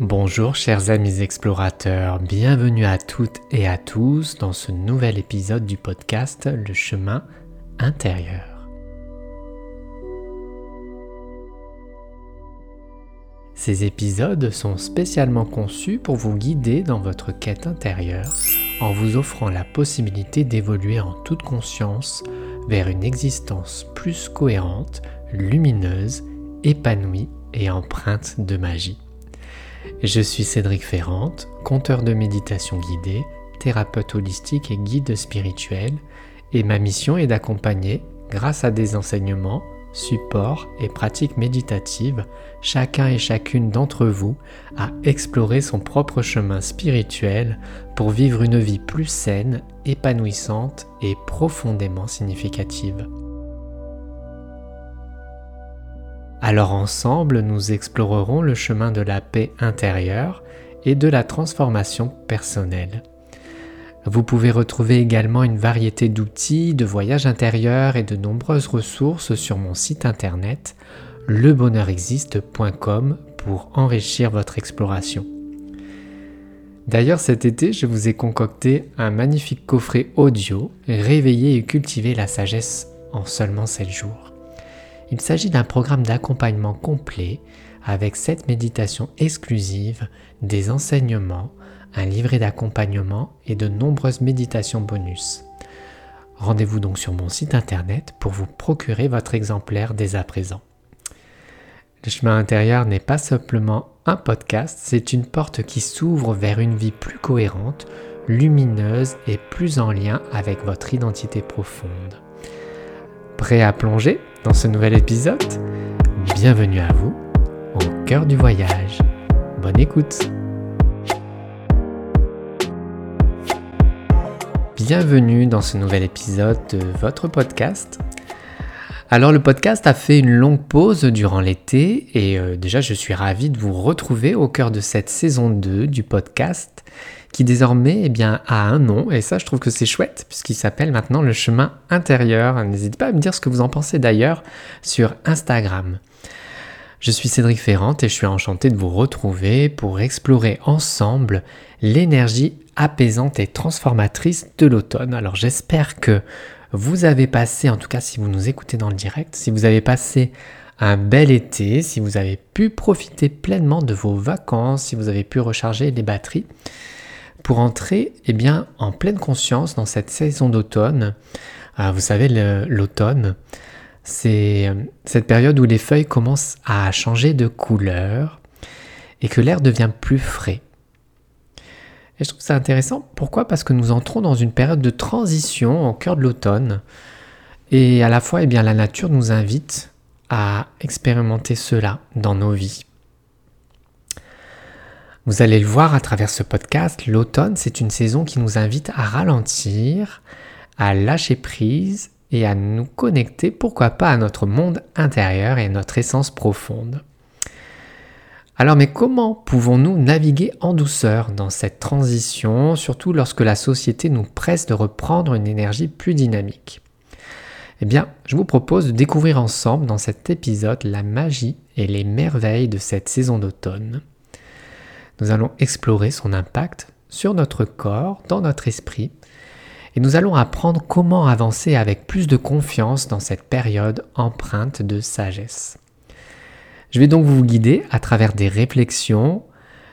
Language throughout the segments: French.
Bonjour chers amis explorateurs, bienvenue à toutes et à tous dans ce nouvel épisode du podcast Le chemin intérieur. Ces épisodes sont spécialement conçus pour vous guider dans votre quête intérieure en vous offrant la possibilité d'évoluer en toute conscience vers une existence plus cohérente, lumineuse, épanouie et empreinte de magie. Je suis Cédric Ferrante, conteur de méditation guidée, thérapeute holistique et guide spirituel, et ma mission est d'accompagner, grâce à des enseignements, supports et pratiques méditatives, chacun et chacune d'entre vous à explorer son propre chemin spirituel pour vivre une vie plus saine, épanouissante et profondément significative. Alors ensemble, nous explorerons le chemin de la paix intérieure et de la transformation personnelle. Vous pouvez retrouver également une variété d'outils, de voyages intérieurs et de nombreuses ressources sur mon site internet lebonheurexiste.com pour enrichir votre exploration. D'ailleurs cet été, je vous ai concocté un magnifique coffret audio Réveiller et cultiver la sagesse en seulement 7 jours. Il s'agit d'un programme d'accompagnement complet avec cette méditation exclusive, des enseignements, un livret d'accompagnement et de nombreuses méditations bonus. Rendez-vous donc sur mon site internet pour vous procurer votre exemplaire dès à présent. Le chemin intérieur n'est pas simplement un podcast, c'est une porte qui s'ouvre vers une vie plus cohérente, lumineuse et plus en lien avec votre identité profonde. Prêt à plonger? Dans ce nouvel épisode Bienvenue à vous au cœur du voyage. Bonne écoute Bienvenue dans ce nouvel épisode de votre podcast. Alors le podcast a fait une longue pause durant l'été et euh, déjà je suis ravi de vous retrouver au cœur de cette saison 2 du podcast qui désormais eh bien, a un nom, et ça je trouve que c'est chouette, puisqu'il s'appelle maintenant le chemin intérieur. N'hésitez pas à me dire ce que vous en pensez d'ailleurs sur Instagram. Je suis Cédric Ferrante et je suis enchanté de vous retrouver pour explorer ensemble l'énergie apaisante et transformatrice de l'automne. Alors j'espère que vous avez passé, en tout cas si vous nous écoutez dans le direct, si vous avez passé un bel été, si vous avez pu profiter pleinement de vos vacances, si vous avez pu recharger les batteries pour entrer eh bien, en pleine conscience dans cette saison d'automne. Ah, vous savez, l'automne, c'est euh, cette période où les feuilles commencent à changer de couleur et que l'air devient plus frais. Et je trouve ça intéressant. Pourquoi? Parce que nous entrons dans une période de transition au cœur de l'automne. Et à la fois, eh bien, la nature nous invite à expérimenter cela dans nos vies. Vous allez le voir à travers ce podcast, l'automne, c'est une saison qui nous invite à ralentir, à lâcher prise et à nous connecter, pourquoi pas, à notre monde intérieur et à notre essence profonde. Alors mais comment pouvons-nous naviguer en douceur dans cette transition, surtout lorsque la société nous presse de reprendre une énergie plus dynamique? Eh bien, je vous propose de découvrir ensemble dans cet épisode la magie et les merveilles de cette saison d'automne. Nous allons explorer son impact sur notre corps, dans notre esprit, et nous allons apprendre comment avancer avec plus de confiance dans cette période empreinte de sagesse. Je vais donc vous guider à travers des réflexions,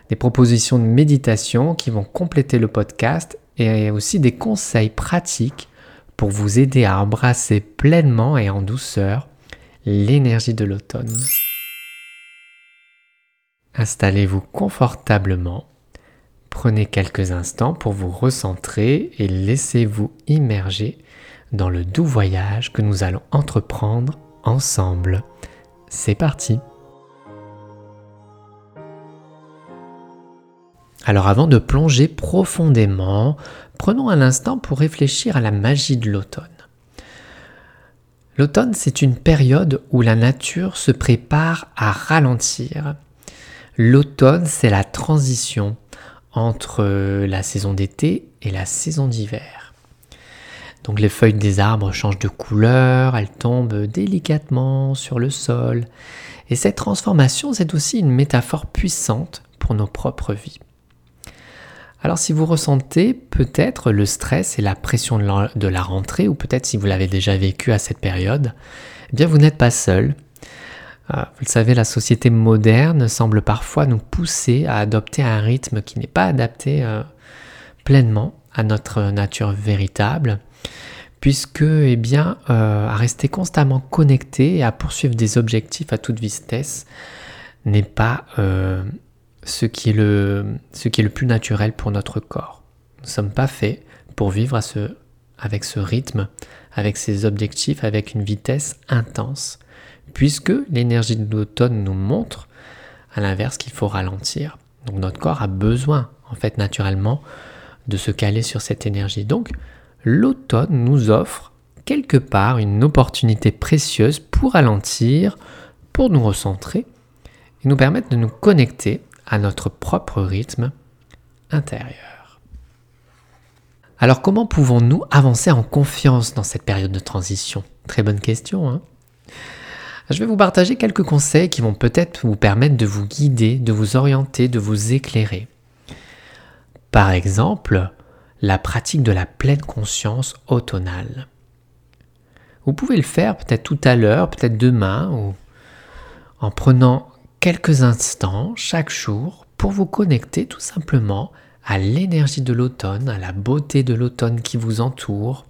des propositions de méditation qui vont compléter le podcast et aussi des conseils pratiques pour vous aider à embrasser pleinement et en douceur l'énergie de l'automne. Installez-vous confortablement, prenez quelques instants pour vous recentrer et laissez-vous immerger dans le doux voyage que nous allons entreprendre ensemble. C'est parti Alors avant de plonger profondément, prenons un instant pour réfléchir à la magie de l'automne. L'automne, c'est une période où la nature se prépare à ralentir L'automne, c'est la transition entre euh, la saison d'été et la saison d'hiver. Donc les feuilles des arbres changent de couleur, elles tombent délicatement sur le sol. Et cette transformation, c'est aussi une métaphore puissante pour nos propres vies. Alors si vous ressentez peut-être le stress et la pression de la rentrée, ou peut-être si vous l'avez déjà vécu à cette période, eh bien vous n'êtes pas seul. Euh, vous le savez, la société moderne semble parfois nous pousser à adopter un rythme qui n'est pas adapté euh, pleinement à notre nature véritable, puisque, eh bien, euh, à rester constamment connecté et à poursuivre des objectifs à toute vitesse n'est pas ce, qui est le, ce qui est le plus naturel pour notre corps. Nous ne sommes pas faits pour vivre avec ce rythme, avec ces objectifs, avec une vitesse intense puisque l'énergie de l'automne nous montre, à l'inverse, qu'il faut ralentir. Donc notre corps a besoin, en fait, naturellement, de se caler sur cette énergie. Donc l'automne nous offre quelque part une opportunité précieuse pour ralentir, pour nous recentrer et nous permettre de nous connecter à notre propre rythme intérieur. Alors comment pouvons-nous avancer en confiance dans cette période de transition? Très bonne question. Hein? Je vais vous partager quelques conseils qui vont peut-être vous permettre de vous guider, de vous orienter, de vous éclairer. Par exemple, la pratique de la pleine conscience automnale. Vous pouvez le faire peut-être tout à l'heure, peut-être demain, ou en prenant quelques instants chaque jour pour vous connecter tout simplement à l'énergie de l'automne, à la beauté de l'automne qui vous entoure,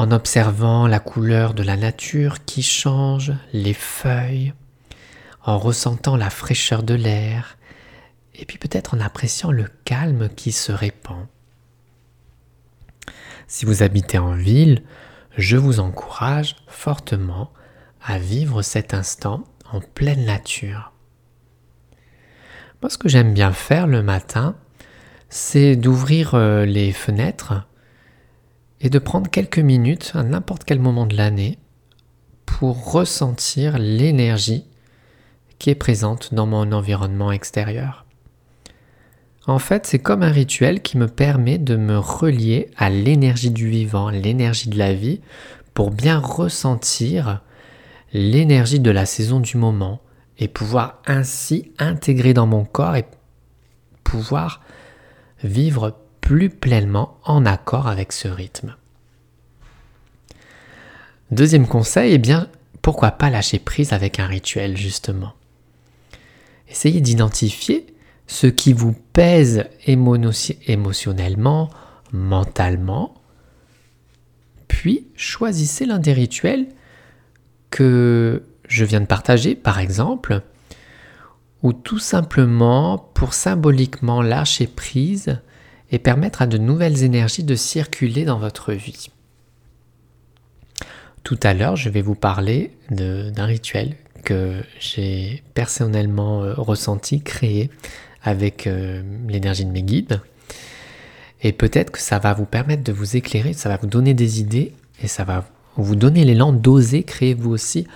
en observant la couleur de la nature qui change, les feuilles, en ressentant la fraîcheur de l'air, et puis peut-être en appréciant le calme qui se répand. Si vous habitez en ville, je vous encourage fortement à vivre cet instant en pleine nature. Moi, ce que j'aime bien faire le matin, c'est d'ouvrir euh, les fenêtres et de prendre quelques minutes à n'importe quel moment de l'année pour ressentir l'énergie qui est présente dans mon environnement extérieur. En fait, c'est comme un rituel qui me permet de me relier à l'énergie du vivant, l'énergie de la vie, pour bien ressentir l'énergie de la saison du moment et pouvoir ainsi intégrer dans mon corps et pouvoir vivre plus pleinement en accord avec ce rythme. Deuxième conseil, eh bien, pourquoi pas lâcher prise avec un rituel justement Essayez d'identifier ce qui vous pèse émotionnellement, mentalement, puis choisissez l'un des rituels que je viens de partager, par exemple, ou tout simplement pour symboliquement lâcher prise et permettre à de nouvelles énergies de circuler dans votre vie. Tout à l'heure, je vais vous parler d'un rituel que j'ai personnellement euh, ressenti, créé avec euh, l'énergie de mes guides. Et peut-être que ça va vous permettre de vous éclairer, ça va vous donner des idées et ça va vous donner l'élan d'oser créer vous aussi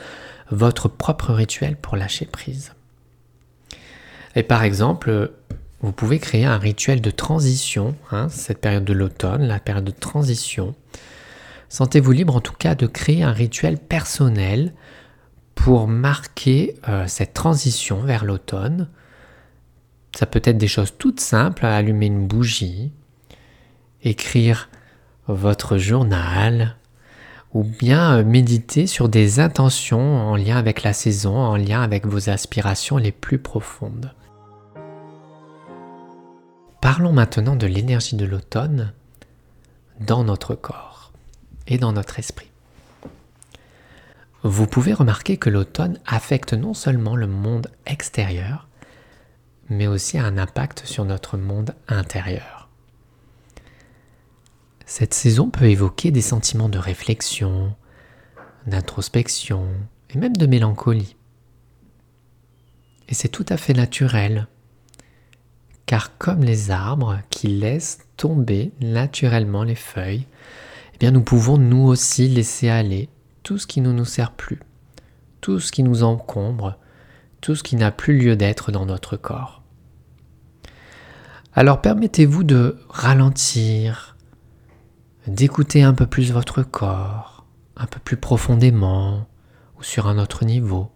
votre propre rituel pour lâcher prise. Et par exemple, vous pouvez créer un rituel de transition, hein, cette période de l'automne, la période de transition. Sentez-vous libre en tout cas de créer un rituel personnel pour marquer euh, cette transition vers l'automne. Ça peut être des choses toutes simples, allumer une bougie, écrire votre journal, ou bien euh, méditer sur des intentions en lien avec la saison, en lien avec vos aspirations les plus profondes. Parlons maintenant de l'énergie de l'automne dans notre corps et dans notre esprit. Vous pouvez remarquer que l'automne affecte non seulement le monde extérieur, mais aussi un impact sur notre monde intérieur. Cette saison peut évoquer des sentiments de réflexion, d'introspection et même de mélancolie. Et c'est tout à fait naturel car comme les arbres qui laissent tomber naturellement les feuilles, eh bien nous pouvons nous aussi laisser aller tout ce qui ne nous sert plus, tout ce qui nous encombre, tout ce qui n'a plus lieu d'être dans notre corps. Alors permettez-vous de ralentir, d'écouter un peu plus votre corps, un peu plus profondément ou sur un autre niveau.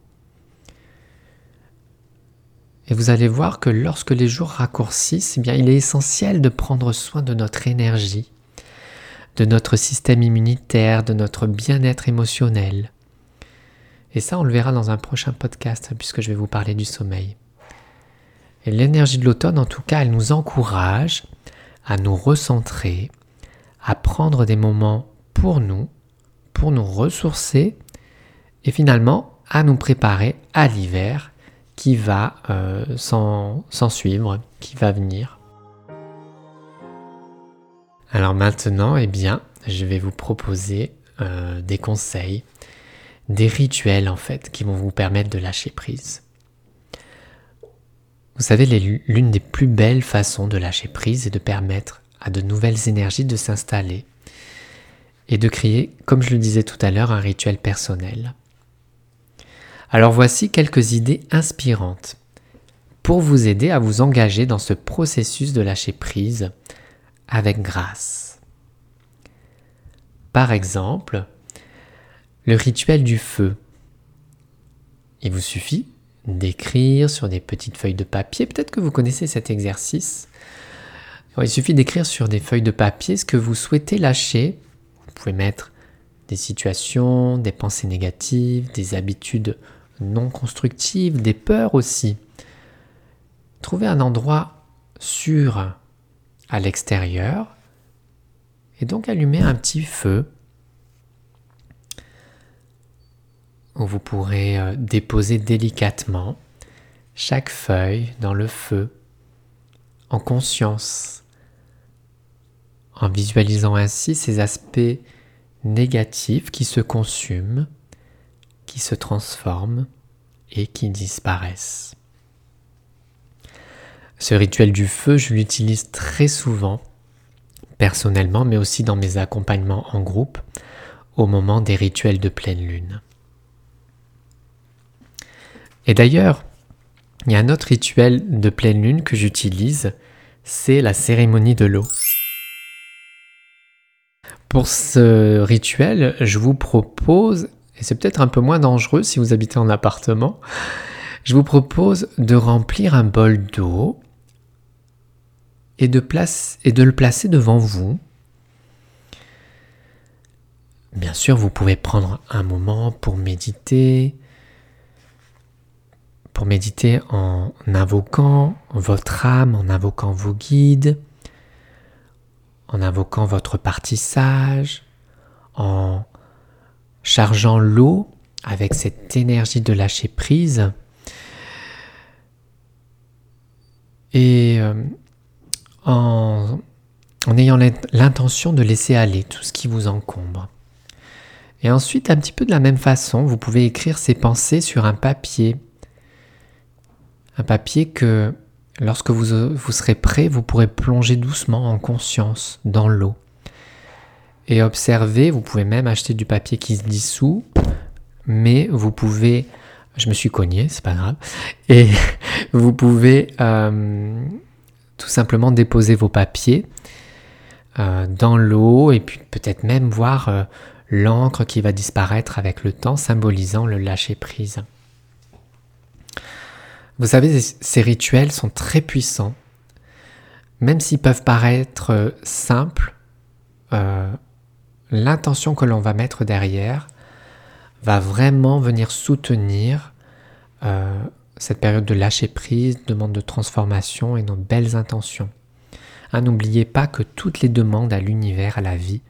Et vous allez voir que lorsque les jours raccourcissent, eh il est essentiel de prendre soin de notre énergie, de notre système immunitaire, de notre bien-être émotionnel. Et ça, on le verra dans un prochain podcast, puisque je vais vous parler du sommeil. Et l'énergie de l'automne, en tout cas, elle nous encourage à nous recentrer, à prendre des moments pour nous, pour nous ressourcer, et finalement à nous préparer à l'hiver qui va euh, s'en suivre, qui va venir. Alors maintenant, eh bien, je vais vous proposer euh, des conseils, des rituels en fait, qui vont vous permettre de lâcher prise. Vous savez, l'une des plus belles façons de lâcher prise est de permettre à de nouvelles énergies de s'installer et de créer, comme je le disais tout à l'heure, un rituel personnel. Alors voici quelques idées inspirantes pour vous aider à vous engager dans ce processus de lâcher prise avec grâce. Par exemple, le rituel du feu. Il vous suffit d'écrire sur des petites feuilles de papier, peut-être que vous connaissez cet exercice. il suffit d'écrire sur des feuilles de papier ce que vous souhaitez lâcher. Vous pouvez mettre des situations, des pensées négatives, des habitudes non constructives, des peurs aussi. Trouvez un endroit sûr à l'extérieur et donc allumez un petit feu où vous pourrez euh, déposer délicatement chaque feuille dans le feu en conscience, en visualisant ainsi ces aspects négatifs qui se consument qui se transforment et qui disparaissent. Ce rituel du feu, je l'utilise très souvent, personnellement, mais aussi dans mes accompagnements en groupe, au moment des rituels de pleine lune. Et d'ailleurs, il y a un autre rituel de pleine lune que j'utilise, c'est la cérémonie de l'eau. Pour ce rituel, je vous propose et c'est peut-être un peu moins dangereux si vous habitez en appartement, je vous propose de remplir un bol d'eau et de, et de le placer devant vous. Bien sûr, vous pouvez prendre un moment pour méditer, pour méditer en invoquant votre âme, en invoquant vos guides, en invoquant votre partie sage, en chargeant l'eau avec cette énergie de lâcher prise et euh, en, ayant l'intention de laisser aller tout ce qui vous encombre. Et ensuite, un petit peu de la même façon, vous pouvez écrire ces pensées sur un papier. Un papier que, lorsque vous, vous serez prêt, vous pourrez plonger doucement en conscience dans l'eau et observer. Vous pouvez même acheter du papier qui se dissout, mais vous pouvez, je me suis cogné, c'est pas grave, et vous pouvez euh, tout simplement déposer vos papiers euh, dans l'eau et puis peut-être même voir euh, l'encre qui va disparaître avec le temps, symbolisant le lâcher prise. Vous savez, ces rituels sont très puissants, même s'ils peuvent paraître simples l'intention que l'on va mettre derrière va vraiment venir soutenir euh, cette période de lâcher prise, demande de transformation et nos belles intentions. Ah, n'oubliez pas que toutes les demandes à l'univers, à la vie,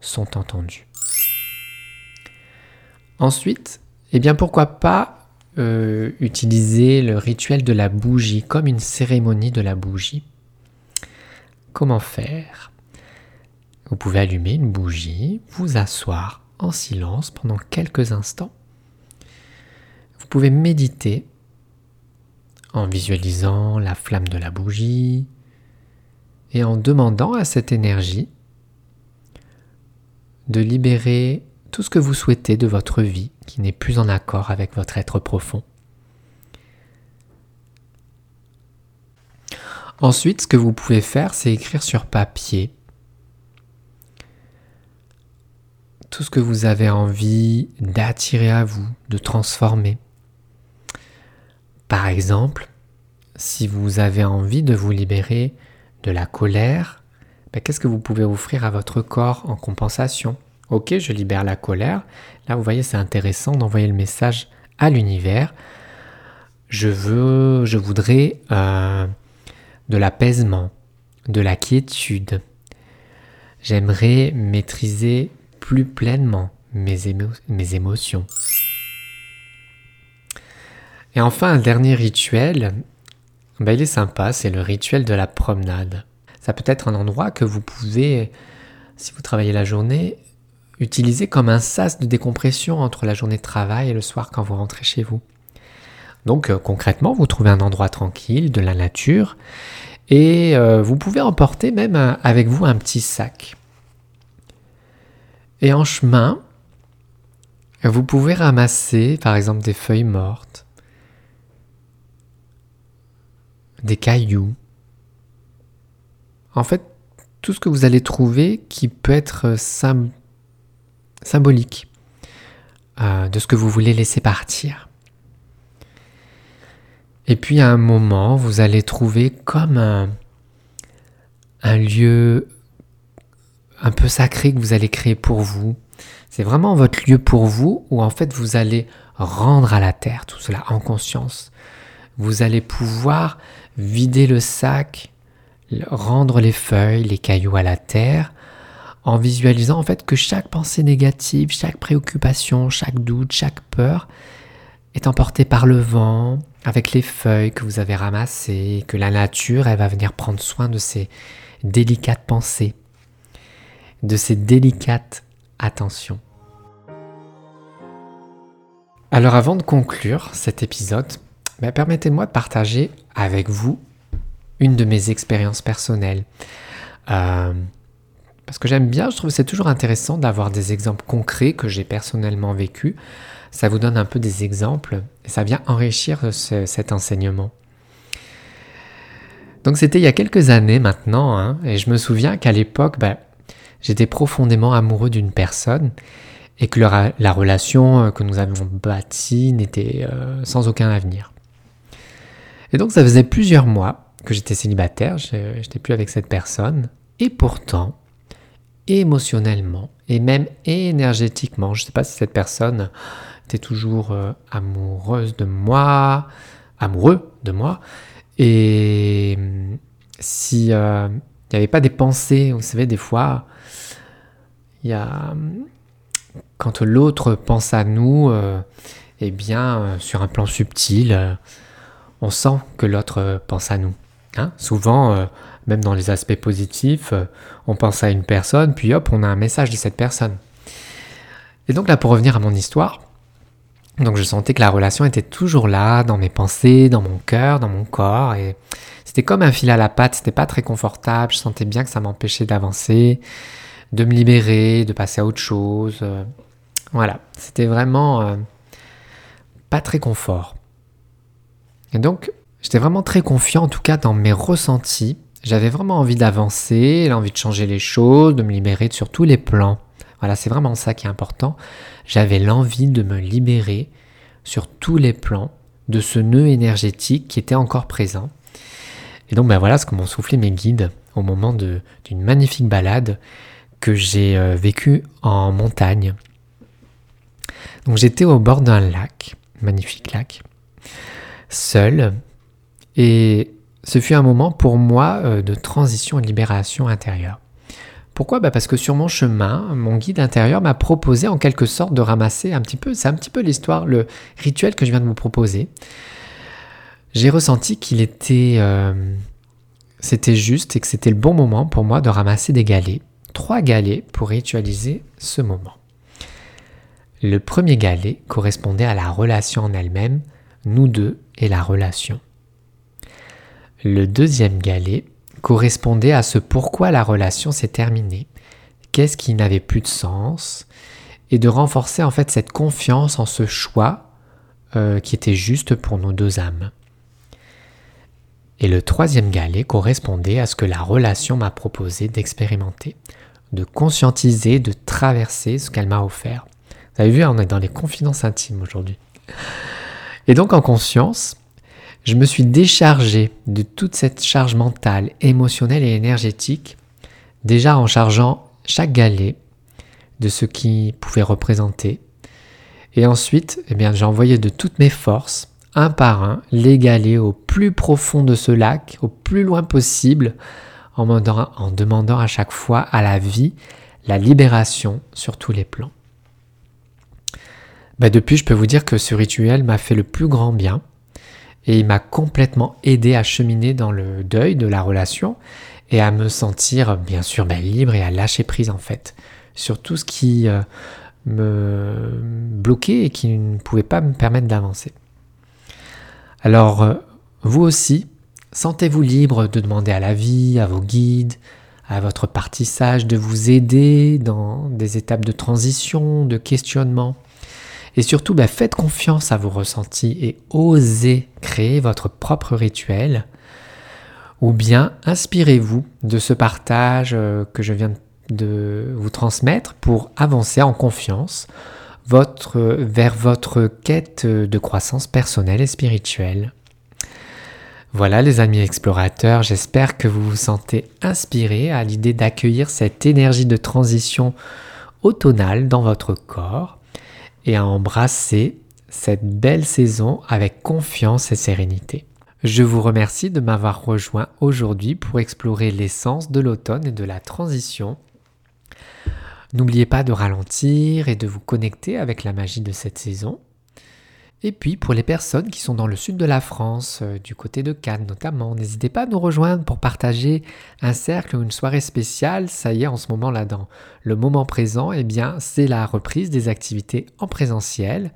sont entendues. Ensuite, eh bien pourquoi pas euh, utiliser le rituel de la bougie comme une cérémonie de la bougie. Comment faire? Vous pouvez allumer une bougie, vous asseoir en silence pendant quelques instants. Vous pouvez méditer en visualisant la flamme de la bougie et en demandant à cette énergie de libérer tout ce que vous souhaitez de votre vie qui n'est plus en accord avec votre être profond. Ensuite, ce que vous pouvez faire, c'est écrire sur papier tout ce que vous avez envie d'attirer à vous, de transformer. Par exemple, si vous avez envie de vous libérer de la colère, ben, qu'est-ce que vous pouvez offrir à votre corps en compensation? Ok, je libère la colère. Là, vous voyez, c'est intéressant d'envoyer le message à l'univers. Je veux, je voudrais euh, de l'apaisement, de la quiétude. J'aimerais maîtriser plus pleinement mes, émotions. Et enfin, un dernier rituel, ben, il est sympa, c'est le rituel de la promenade. Ça peut être un endroit que vous pouvez, si vous travaillez la journée, utiliser comme un sas de décompression entre la journée de travail et le soir quand vous rentrez chez vous. Donc euh, concrètement, vous trouvez un endroit tranquille, de la nature, et euh, vous pouvez emporter même avec vous un petit sac. Et en chemin, vous pouvez ramasser par exemple des feuilles mortes, des cailloux. En fait, tout ce que vous allez trouver qui peut être symbolique euh, de ce que vous voulez laisser partir. Et puis à un moment, vous allez trouver comme un, lieu un peu sacré que vous allez créer pour vous. C'est vraiment votre lieu pour vous où en fait vous allez rendre à la terre tout cela en conscience. Vous allez pouvoir vider le sac, rendre les feuilles, les cailloux à la terre, en visualisant en fait que chaque pensée négative, chaque préoccupation, chaque doute, chaque peur est emportée par le vent, avec les feuilles que vous avez ramassées, que la nature, elle va venir prendre soin de ces délicates pensées, de ces délicates attentions. Alors avant de conclure cet épisode, ben, permettez-moi de partager avec vous une de mes expériences personnelles. Euh, parce que j'aime bien, je trouve que c'est toujours intéressant d'avoir des exemples concrets que j'ai personnellement vécu. Ça vous donne un peu des exemples et ça vient enrichir cet enseignement. Donc c'était il y a quelques années maintenant, hein, et je me souviens qu'à l'époque, bah, j'étais profondément amoureux d'une personne et que la relation euh, que nous avions bâtie n'était euh, sans aucun avenir. Et donc ça faisait plusieurs mois que j'étais célibataire, je n'étais plus avec cette personne, et pourtant, émotionnellement et même énergétiquement. Je ne sais pas si cette personne était toujours euh, amoureuse de moi, amoureux de moi, et hum, si il n'y avait pas des pensées, vous savez, des fois, il y a quand l'autre pense à nous, euh, eh bien, sur un plan subtil, on sent que l'autre pense à nous. Hein. Souvent, même dans les aspects positifs, euh, on pense à une personne, puis hop, on a un message de cette personne. Et donc là, pour revenir à mon histoire, donc je sentais que la relation était toujours là, dans mes pensées, dans mon cœur, dans mon corps, et c'était comme un fil à la patte, c'était pas très confortable, je sentais bien que ça m'empêchait d'avancer, de me libérer, de passer à autre chose. Euh, voilà, c'était vraiment euh, pas très confort. Et donc, j'étais vraiment très confiant, en tout cas dans mes ressentis, j'avais vraiment envie d'avancer, l'envie de changer les choses, de me libérer sur tous les plans. Voilà, c'est vraiment ça qui est important. J'avais l'envie de me libérer sur tous les plans de ce nœud énergétique qui était encore présent. Et donc ben voilà ce que m'ont soufflé mes guides au moment d'une magnifique balade que j'ai euh, vécue en montagne. Donc j'étais au bord d'un lac, magnifique lac, seul, et ce fut un moment pour moi euh, de transition et de libération intérieure. Pourquoi? Bah Parce que sur mon chemin, mon guide intérieur m'a proposé en quelque sorte de ramasser un petit peu, c'est un petit peu l'histoire, le rituel que je viens de vous proposer. J'ai ressenti qu'il était, euh, c'était juste et que c'était le bon moment pour moi de ramasser des galets, trois galets pour ritualiser ce moment. Le premier galet correspondait à la relation en elle-même, nous deux et la relation. Le deuxième galet correspondait à ce pourquoi la relation s'est terminée, qu'est-ce qui n'avait plus de sens, et de renforcer en fait cette confiance en ce choix euh, qui était juste pour nos deux âmes. Et le troisième galet correspondait à ce que la relation m'a proposé d'expérimenter, de conscientiser, de traverser ce qu'elle m'a offert. Vous avez vu, on est dans les confidences intimes aujourd'hui. Et donc en conscience, Je me suis déchargé de toute cette charge mentale, émotionnelle et énergétique, déjà en chargeant chaque galet de ce qui pouvait représenter. Et ensuite, eh bien, j'ai envoyé de toutes mes forces, un par un, les galets au plus profond de ce lac, au plus loin possible, en, en demandant à chaque fois à la vie la libération sur tous les plans. Bah, depuis, je peux vous dire que ce rituel m'a fait le plus grand bien et il m'a complètement aidé à cheminer dans le deuil de la relation et à me sentir bien sûr bah, libre et à lâcher prise en fait sur tout ce qui euh, me bloquait et qui ne pouvait pas me permettre d'avancer. Alors, euh, vous aussi, sentez-vous libre de demander à la vie, à vos guides, à votre partie sage de vous aider dans des étapes de transition, de questionnement. Et surtout, bah, faites confiance à vos ressentis et osez créer votre propre rituel. Ou bien inspirez-vous de ce partage euh, que je viens de vous transmettre pour avancer en confiance votre, vers votre quête de croissance personnelle et spirituelle. Voilà les amis explorateurs, j'espère que vous vous sentez inspirés à l'idée d'accueillir cette énergie de transition automnale dans votre corps et à embrasser cette belle saison avec confiance et sérénité. Je vous remercie de m'avoir rejoint aujourd'hui pour explorer l'essence de l'automne et de la transition. N'oubliez pas de ralentir et de vous connecter avec la magie de cette saison. Et puis pour les personnes qui sont dans le sud de la France, euh, du côté de Cannes notamment, n'hésitez pas à nous rejoindre pour partager un cercle ou une soirée spéciale. Ça y est, en ce moment là, dans le moment présent, eh bien, c'est la reprise des activités en présentiel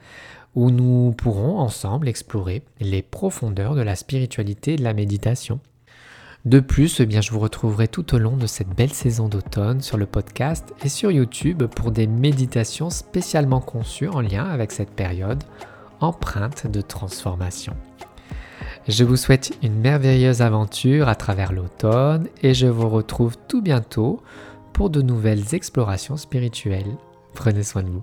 où nous pourrons ensemble explorer les profondeurs de la spiritualité et de la méditation. De plus, eh bien, je vous retrouverai tout au long de cette belle saison d'automne sur le podcast et sur YouTube pour des méditations spécialement conçues en lien avec cette période empreinte de transformation. Je vous souhaite une merveilleuse aventure à travers l'automne et je vous retrouve tout bientôt pour de nouvelles explorations spirituelles. Prenez soin de vous.